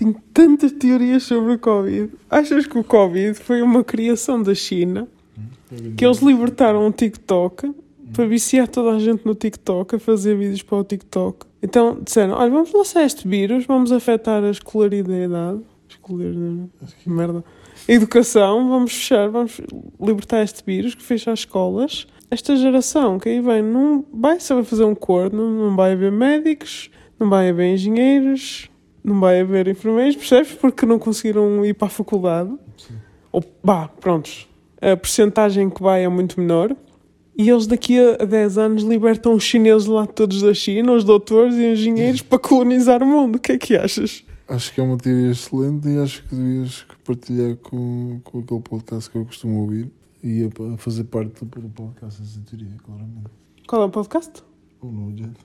Tenho tantas teorias sobre o Covid. Achas que o Covid foi uma criação da China? Que eles libertaram o TikTok para viciar toda a gente no TikTok, a fazer vídeos para o TikTok. Então disseram: Olha, vamos lançar este vírus, vamos afetar a escolaridade. Escolaridade. Merda. A educação, vamos fechar, vamos libertar este vírus que fecha as escolas. Esta geração que aí vem não vai saber fazer um corno, não vai haver médicos, não vai haver engenheiros, não vai haver enfermeiros, percebes? Porque não conseguiram ir para a faculdade. Ou, bah, prontos. A percentagem que vai é muito menor. E eles daqui a 10 anos libertam os chineses lá todos da China, os doutores e engenheiros, para colonizar o mundo. O que é que achas? Acho que é uma teoria excelente e acho que devias partilhar com, com aquele podcast que eu costumo ouvir e a, fazer parte do, podcast essa teoria, claramente. Qual é o podcast? Ou no jeito.